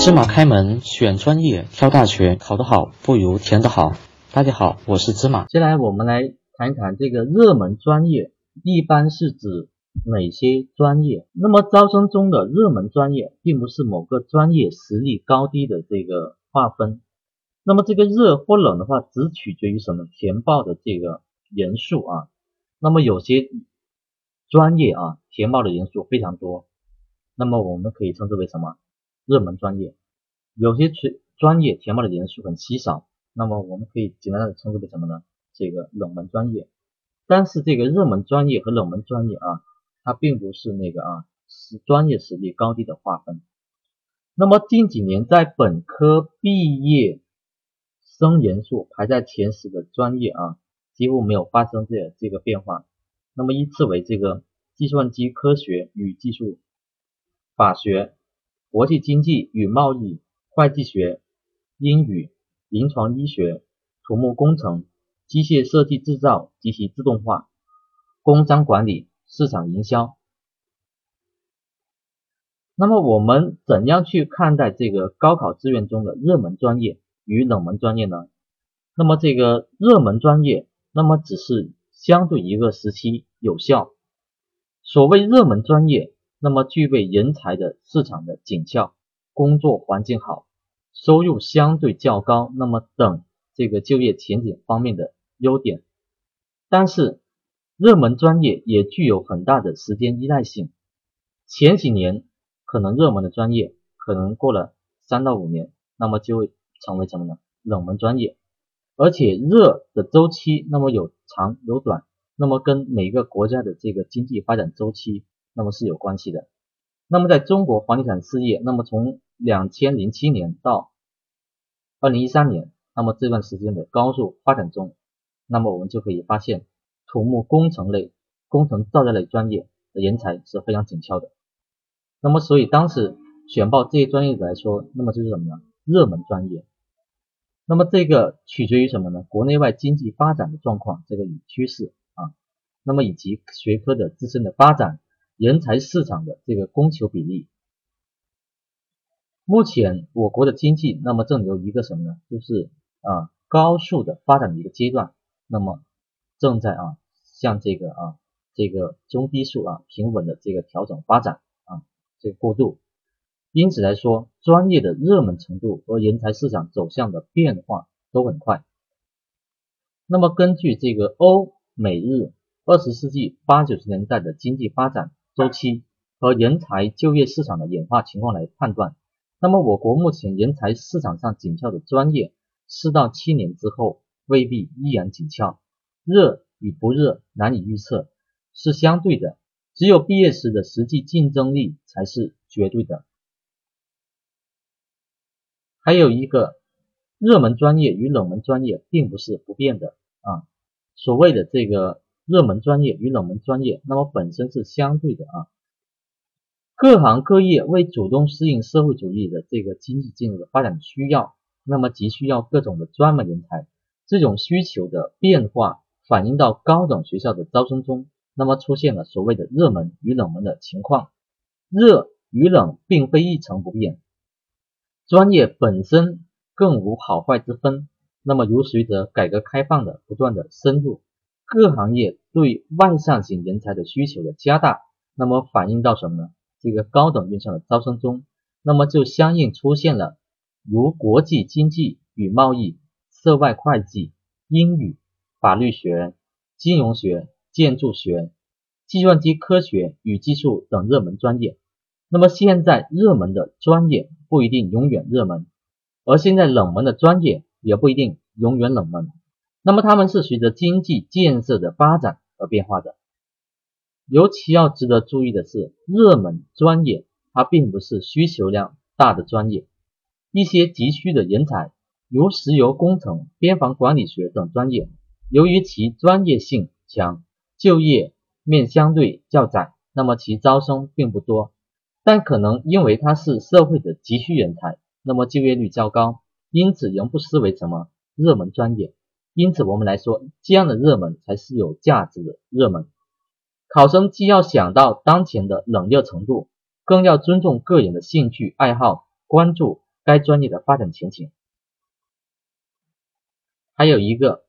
芝麻开门选专业，挑大学，考得好不如填得好。大家好，我是芝麻。接下来我们来谈一谈这个热门专业一般是指哪些专业？那么招生中的热门专业，并不是某个专业实力高低的这个划分。那么这个热或冷的话，只取决于什么？填报的这个人数啊。那么有些专业啊，填报的人数非常多，那么我们可以称之为什么？热门专业。有些专专业填报的人数很稀少，那么我们可以简单的称之为什么呢？这个冷门专业。但是这个热门专业和冷门专业啊，它并不是那个啊，是专业实力高低的划分。那么近几年在本科毕业生人数排在前十的专业啊。几乎没有发生这这个变化，那么依次为这个计算机科学与技术、法学、国际经济与贸易、会计学、英语、临床医学、土木工程、机械设计制造及其自动化、工商管理、市场营销。那么我们怎样去看待这个高考志愿中的热门专业与冷门专业呢？那么这个热门专业。那么只是相对一个时期有效。所谓热门专业，那么具备人才的市场的紧俏，工作环境好，收入相对较高，那么等这个就业前景方面的优点。但是热门专业也具有很大的时间依赖性。前几年可能热门的专业，可能过了三到五年，那么就会成为什么呢？冷门专业。而且热的周期，那么有长有短，那么跟每个国家的这个经济发展周期，那么是有关系的。那么在中国房地产事业，那么从两千零七年到二零一三年，那么这段时间的高速发展中，那么我们就可以发现，土木工程类、工程造价类专业的人才是非常紧俏的。那么所以当时选报这些专业来说，那么就是什么呢？热门专业。那么这个取决于什么呢？国内外经济发展的状况，这个与趋势啊，那么以及学科的自身的发展，人才市场的这个供求比例。目前我国的经济，那么正由一个什么呢？就是啊高速的发展的一个阶段，那么正在啊向这个啊这个中低速啊平稳的这个调整发展啊这个过渡。因此来说，专业的热门程度和人才市场走向的变化都很快。那么根据这个欧美日二十世纪八九十年代的经济发展周期和人才就业市场的演化情况来判断，那么我国目前人才市场上紧俏的专业，四到七年之后未必依然紧俏。热与不热难以预测，是相对的，只有毕业时的实际竞争力才是绝对的。还有一个热门专业与冷门专业并不是不变的啊。所谓的这个热门专业与冷门专业，那么本身是相对的啊。各行各业为主动适应社会主义的这个经济进入的发展需要，那么急需要各种的专门人才。这种需求的变化反映到高等学校的招生中，那么出现了所谓的热门与冷门的情况。热与冷并非一成不变。专业本身更无好坏之分。那么，如随着改革开放的不断的深入，各行业对外向型人才的需求的加大，那么反映到什么呢？这个高等院校的招生中，那么就相应出现了如国际经济与贸易、涉外会计、英语、法律学、金融学、建筑学、计算机科学与技术等热门专业。那么现在热门的专业不一定永远热门，而现在冷门的专业也不一定永远冷门。那么他们是随着经济建设的发展而变化的。尤其要值得注意的是，热门专业它并不是需求量大的专业。一些急需的人才，如石油工程、边防管理学等专业，由于其专业性强，就业面相对较窄，那么其招生并不多。但可能因为它是社会的急需人才，那么就业率较高，因此仍不失为什么热门专业。因此我们来说，这样的热门才是有价值的热门。考生既要想到当前的冷热程度，更要尊重个人的兴趣爱好、关注该专业的发展前景。还有一个，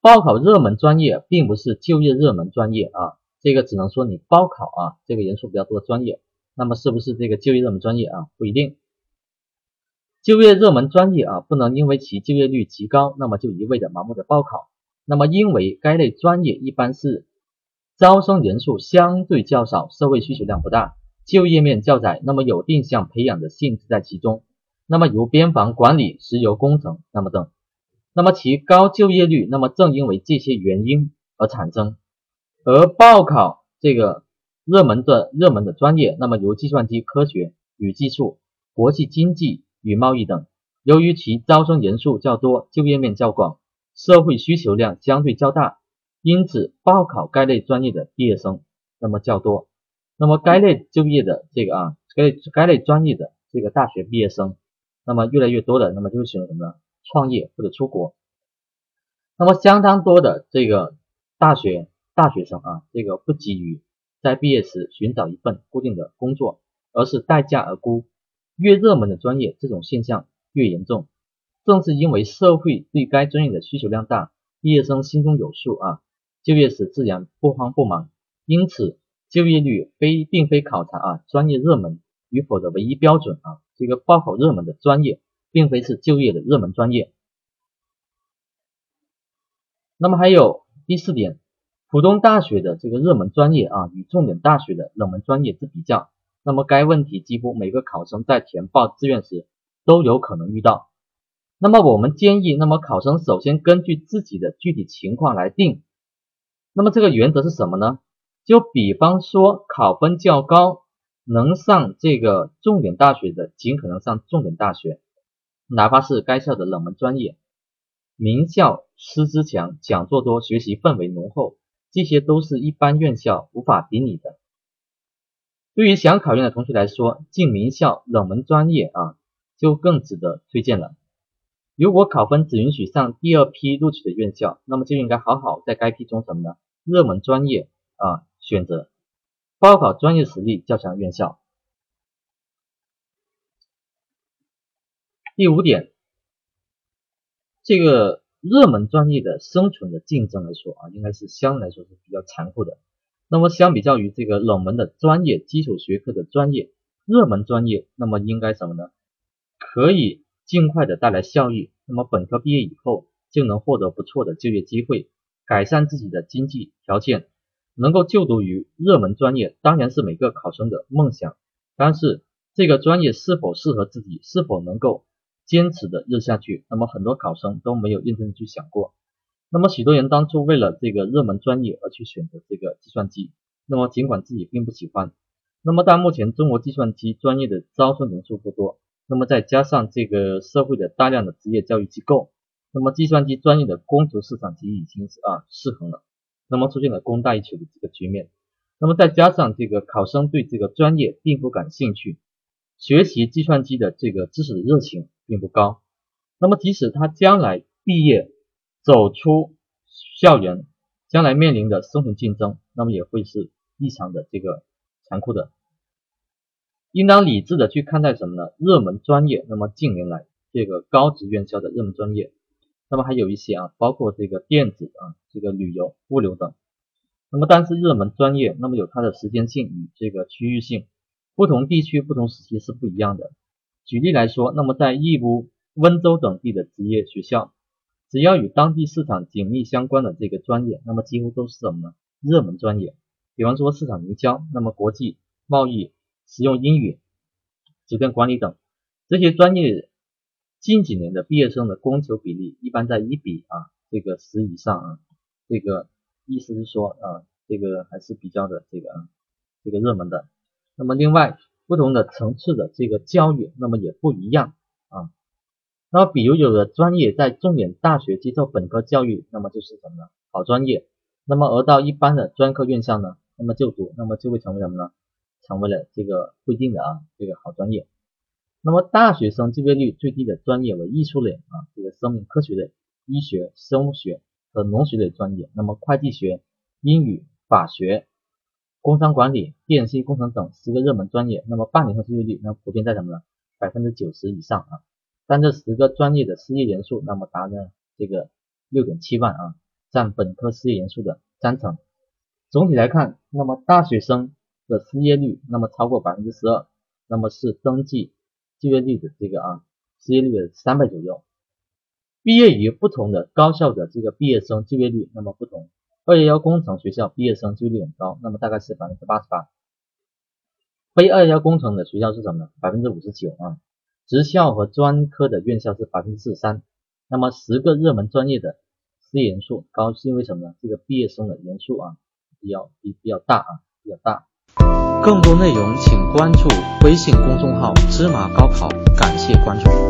报考热门专业并不是就业热门专业啊，这个只能说你报考啊这个人数比较多的专业，那么是不是这个就业热门专业啊？不一定。就业热门专业啊，不能因为其就业率极高，那么就一味的盲目的报考。那么因为该类专业一般是招生人数相对较少，社会需求量不大，就业面较窄，那么有定向培养的性质在其中。那么如边防管理、石油工程，那么等。那么其高就业率，那么正因为这些原因而产生。而报考这个热门的热门的专业，那么如计算机科学与技术、国际经济。与贸易等，由于其招生人数较多，就业面较广，社会需求量相对较大，因此报考该类专业的毕业生那么较多。那么该类就业的这个啊，该该类专业的这个大学毕业生，那么越来越多的，那么就会选择什么呢？创业或者出国。那么相当多的这个大学大学生啊，这个不急于在毕业时寻找一份固定的工作，而是待价而沽。越热门的专业，这种现象越严重。正是因为社会对该专业的需求量大，毕业生心中有数啊，就业时自然不慌不忙。因此，就业率非并非考察啊专业热门与否的唯一标准啊。这个报考热门的专业，并非是就业的热门专业。那么还有第四点，普通大学的这个热门专业啊，与重点大学的冷门专业之比较。那么该问题几乎每个考生在填报志愿时都有可能遇到。那么我们建议，那么考生首先根据自己的具体情况来定。那么这个原则是什么呢？就比方说考分较高，能上这个重点大学的，尽可能上重点大学，哪怕是该校的冷门专业。名校师资强，讲座多，学习氛围浓厚，这些都是一般院校无法比拟的。对于想考研的同学来说，进名校冷门专业啊，就更值得推荐了。如果考分只允许上第二批录取的院校，那么就应该好好在该批中什么呢？热门专业啊选择，报考专业实力较强的院校。第五点，这个热门专业的生存的竞争来说啊，应该是相对来说是比较残酷的。那么相比较于这个冷门的专业基础学科的专业，热门专业，那么应该什么呢？可以尽快的带来效益。那么本科毕业以后就能获得不错的就业机会，改善自己的经济条件，能够就读于热门专业，当然是每个考生的梦想。但是这个专业是否适合自己，是否能够坚持的热下去，那么很多考生都没有认真去想过。那么许多人当初为了这个热门专业而去选择这个计算机，那么尽管自己并不喜欢，那么但目前中国计算机专业的招生人数不多，那么再加上这个社会的大量的职业教育机构，那么计算机专业的供求市场其实已经是啊失衡了，那么出现了供大于求的这个局面，那么再加上这个考生对这个专业并不感兴趣，学习计算机的这个知识的热情并不高，那么即使他将来毕业，走出校园，将来面临的生存竞争，那么也会是异常的这个残酷的。应当理智的去看待什么呢？热门专业，那么近年来这个高职院校的热门专业，那么还有一些啊，包括这个电子啊，这个旅游、物流等。那么但是热门专业，那么有它的时间性与这个区域性，不同地区、不同时期是不一样的。举例来说，那么在义乌、温州等地的职业学校。只要与当地市场紧密相关的这个专业，那么几乎都是什么呢？热门专业。比方说市场营销，那么国际贸易、实用英语、酒店管理等这些专业，近几年的毕业生的供求比例一般在一比啊这个十以上啊。这个意思是说啊，这个还是比较的这个啊这个热门的。那么另外不同的层次的这个教育，那么也不一样。那么，比如有的专业在重点大学接受本科教育，那么就是什么呢？好专业。那么而到一般的专科院校呢，那么就读，那么就会成为什么呢？成为了这个不一定的啊，这个好专业。那么大学生就业率最低的专业为艺术类啊，这个生命科学类、医学、生物学和农学类专业。那么会计学、英语、法学、工商管理、电信工程等十个热门专业，那么半年后就业率那普遍在什么呢？百分之九十以上啊。但这十个专业的失业人数，那么达呢这个六点七万啊，占本科失业人数的三成。总体来看，那么大学生的失业率那么超过百分之十二，那么是登记就业率的这个啊失业率的三倍左右。毕业于不同的高校的这个毕业生就业率那么不同，二幺幺工程学校毕业生就业率很高，那么大概是百分之八十八。非二幺幺工程的学校是什么呢？百分之五十九啊。职校和专科的院校是百分之四三。那么十个热门专业的失业人数高是因为什么呢？这个毕业生的人数啊。比较比比较大啊，比较大。更多内容请关注微信公众号“芝麻高考”，感谢关注。